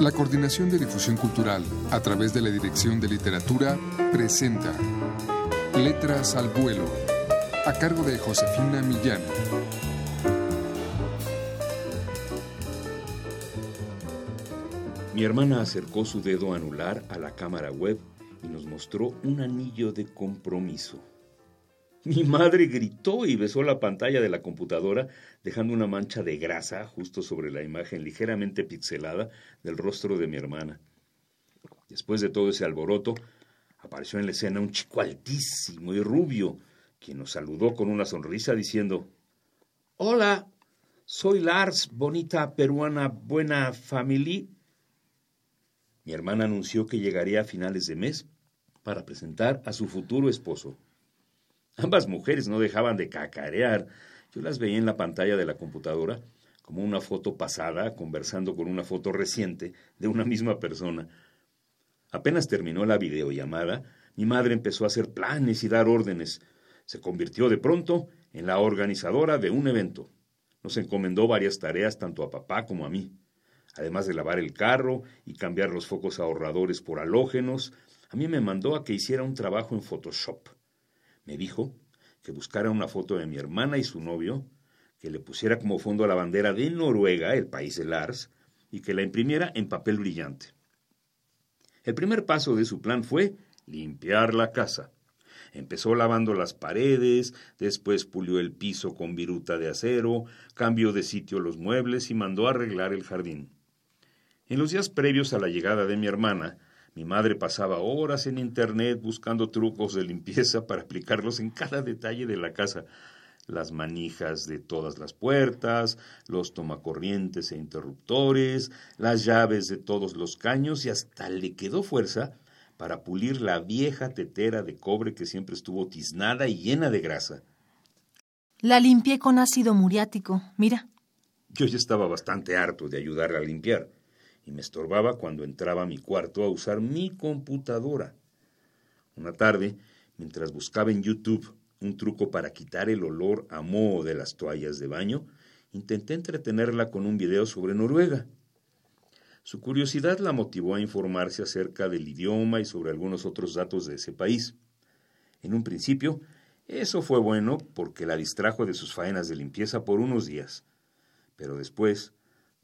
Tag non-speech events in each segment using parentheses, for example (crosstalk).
La Coordinación de Difusión Cultural, a través de la Dirección de Literatura, presenta Letras al Vuelo, a cargo de Josefina Millán. Mi hermana acercó su dedo anular a la cámara web y nos mostró un anillo de compromiso. (laughs) Mi madre gritó y besó la pantalla de la computadora, dejando una mancha de grasa justo sobre la imagen ligeramente pixelada del rostro de mi hermana. Después de todo ese alboroto, apareció en la escena un chico altísimo y rubio, quien nos saludó con una sonrisa diciendo Hola, soy Lars, bonita peruana, buena familia. Mi hermana anunció que llegaría a finales de mes para presentar a su futuro esposo. Ambas mujeres no dejaban de cacarear. Yo las veía en la pantalla de la computadora como una foto pasada conversando con una foto reciente de una misma persona. Apenas terminó la videollamada, mi madre empezó a hacer planes y dar órdenes. Se convirtió de pronto en la organizadora de un evento. Nos encomendó varias tareas tanto a papá como a mí. Además de lavar el carro y cambiar los focos ahorradores por halógenos, a mí me mandó a que hiciera un trabajo en Photoshop. Me dijo que buscara una foto de mi hermana y su novio, que le pusiera como fondo a la bandera de Noruega, el país de Lars, y que la imprimiera en papel brillante. El primer paso de su plan fue limpiar la casa. Empezó lavando las paredes, después pulió el piso con viruta de acero, cambió de sitio los muebles y mandó arreglar el jardín. En los días previos a la llegada de mi hermana, mi madre pasaba horas en Internet buscando trucos de limpieza para aplicarlos en cada detalle de la casa. Las manijas de todas las puertas, los tomacorrientes e interruptores, las llaves de todos los caños y hasta le quedó fuerza para pulir la vieja tetera de cobre que siempre estuvo tiznada y llena de grasa. La limpié con ácido muriático, mira. Yo ya estaba bastante harto de ayudarla a limpiar y me estorbaba cuando entraba a mi cuarto a usar mi computadora. Una tarde, mientras buscaba en YouTube un truco para quitar el olor a moho de las toallas de baño, intenté entretenerla con un video sobre Noruega. Su curiosidad la motivó a informarse acerca del idioma y sobre algunos otros datos de ese país. En un principio, eso fue bueno porque la distrajo de sus faenas de limpieza por unos días. Pero después,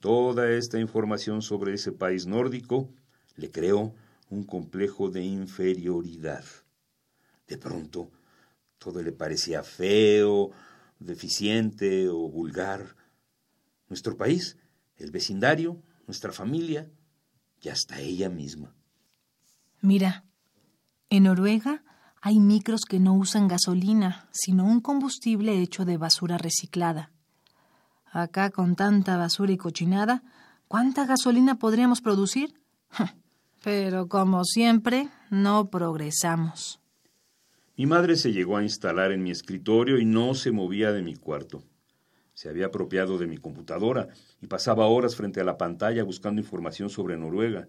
Toda esta información sobre ese país nórdico le creó un complejo de inferioridad. De pronto, todo le parecía feo, deficiente o vulgar. Nuestro país, el vecindario, nuestra familia y hasta ella misma. Mira, en Noruega hay micros que no usan gasolina, sino un combustible hecho de basura reciclada. Acá con tanta basura y cochinada, ¿cuánta gasolina podríamos producir? (laughs) Pero como siempre, no progresamos. Mi madre se llegó a instalar en mi escritorio y no se movía de mi cuarto. Se había apropiado de mi computadora y pasaba horas frente a la pantalla buscando información sobre Noruega.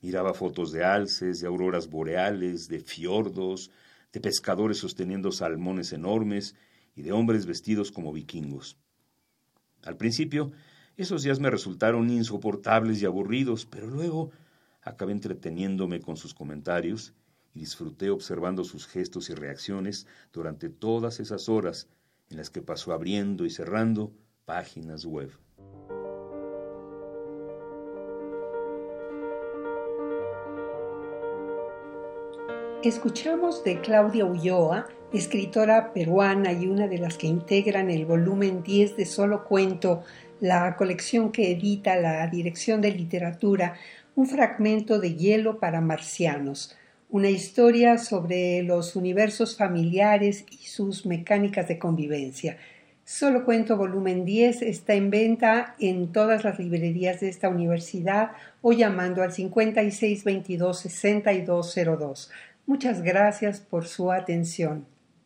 Miraba fotos de alces, de auroras boreales, de fiordos, de pescadores sosteniendo salmones enormes y de hombres vestidos como vikingos. Al principio, esos días me resultaron insoportables y aburridos, pero luego acabé entreteniéndome con sus comentarios y disfruté observando sus gestos y reacciones durante todas esas horas en las que pasó abriendo y cerrando páginas web. Escuchamos de Claudia Ulloa escritora peruana y una de las que integran el volumen 10 de Solo Cuento, la colección que edita la Dirección de Literatura, un fragmento de Hielo para Marcianos, una historia sobre los universos familiares y sus mecánicas de convivencia. Solo Cuento volumen 10 está en venta en todas las librerías de esta universidad o llamando al 5622 6202. Muchas gracias por su atención.